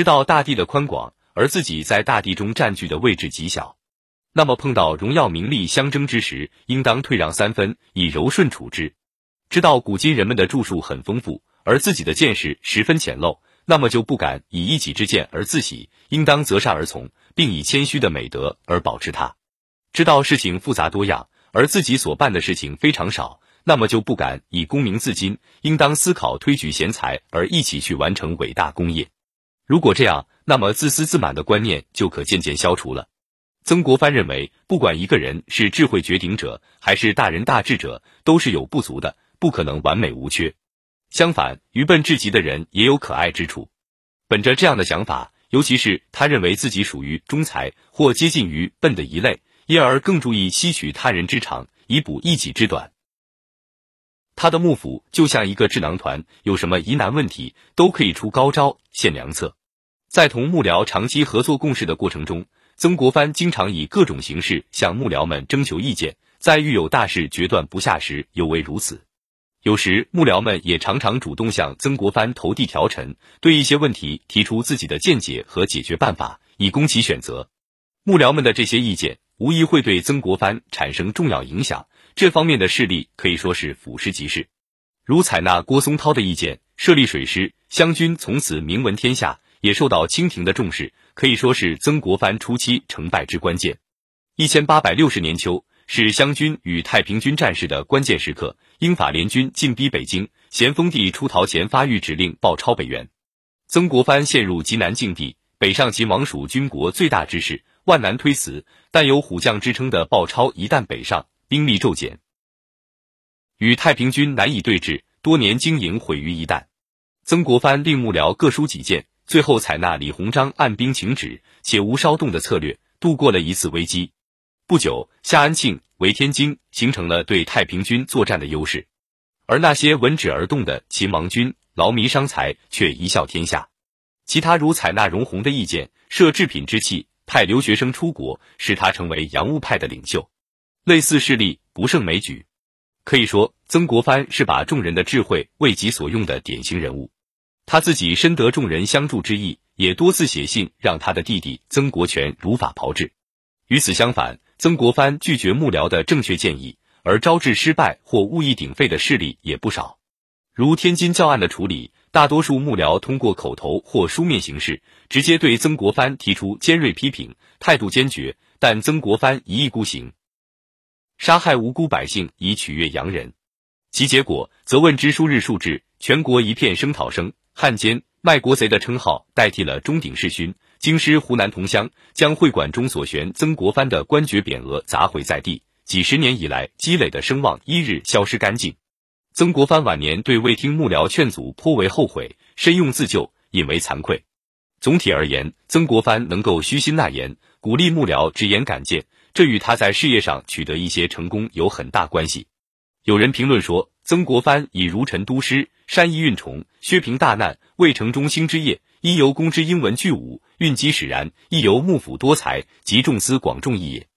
知道大地的宽广，而自己在大地中占据的位置极小，那么碰到荣耀名利相争之时，应当退让三分，以柔顺处之。知道古今人们的著述很丰富，而自己的见识十分浅陋，那么就不敢以一己之见而自喜，应当择善而从，并以谦虚的美德而保持它。知道事情复杂多样，而自己所办的事情非常少，那么就不敢以功名自矜，应当思考推举贤才而一起去完成伟大功业。如果这样，那么自私自满的观念就可渐渐消除了。曾国藩认为，不管一个人是智慧绝顶者，还是大仁大智者，都是有不足的，不可能完美无缺。相反，愚笨至极的人也有可爱之处。本着这样的想法，尤其是他认为自己属于中才或接近于笨的一类，因而更注意吸取他人之长，以补一己之短。他的幕府就像一个智囊团，有什么疑难问题都可以出高招、献良策。在同幕僚长期合作共事的过程中，曾国藩经常以各种形式向幕僚们征求意见，在遇有大事决断不下时尤为如此。有时幕僚们也常常主动向曾国藩投递条陈，对一些问题提出自己的见解和解决办法，以供其选择。幕僚们的这些意见无疑会对曾国藩产生重要影响，这方面的势力可以说是俯拾即是。如采纳郭松涛的意见，设立水师，湘军从此名闻天下，也受到清廷的重视。可以说是曾国藩初期成败之关键。一千八百六十年秋，是湘军与太平军战事的关键时刻。英法联军进逼北京，咸丰帝出逃前发谕指令报抄北援，曾国藩陷入极难境地。北上秦王属军国最大之势，万难推辞。但有虎将之称的鲍超一旦北上，兵力骤减，与太平军难以对峙，多年经营毁于一旦。曾国藩令幕僚各抒己见。最后采纳李鸿章按兵请旨且无稍动的策略，度过了一次危机。不久，夏安庆围天津，形成了对太平军作战的优势。而那些闻旨而动的秦王军劳民伤财，却一笑天下。其他如采纳荣闳的意见，设制品之器，派留学生出国，使他成为洋务派的领袖。类似事例不胜枚举。可以说，曾国藩是把众人的智慧为己所用的典型人物。他自己深得众人相助之意，也多次写信让他的弟弟曾国荃如法炮制。与此相反，曾国藩拒绝幕僚的正确建议，而招致失败或误意鼎废的事例也不少。如天津教案的处理，大多数幕僚通过口头或书面形式，直接对曾国藩提出尖锐批评，态度坚决，但曾国藩一意孤行，杀害无辜百姓以取悦洋人，其结果则问之书日数至，全国一片声讨声。汉奸、卖国贼的称号代替了钟鼎世勋，京师湖南同乡将会馆中所悬曾国藩的官爵匾额砸毁在地，几十年以来积累的声望一日消失干净。曾国藩晚年对未听幕僚劝阻颇为后悔，深用自救，引为惭愧。总体而言，曾国藩能够虚心纳言，鼓励幕僚直言敢谏，这与他在事业上取得一些成功有很大关系。有人评论说，曾国藩以儒臣督师。山一运重，薛平大难，未成中兴之业，因由公之英文巨武，运机使然，亦由幕府多才及众思广众义也。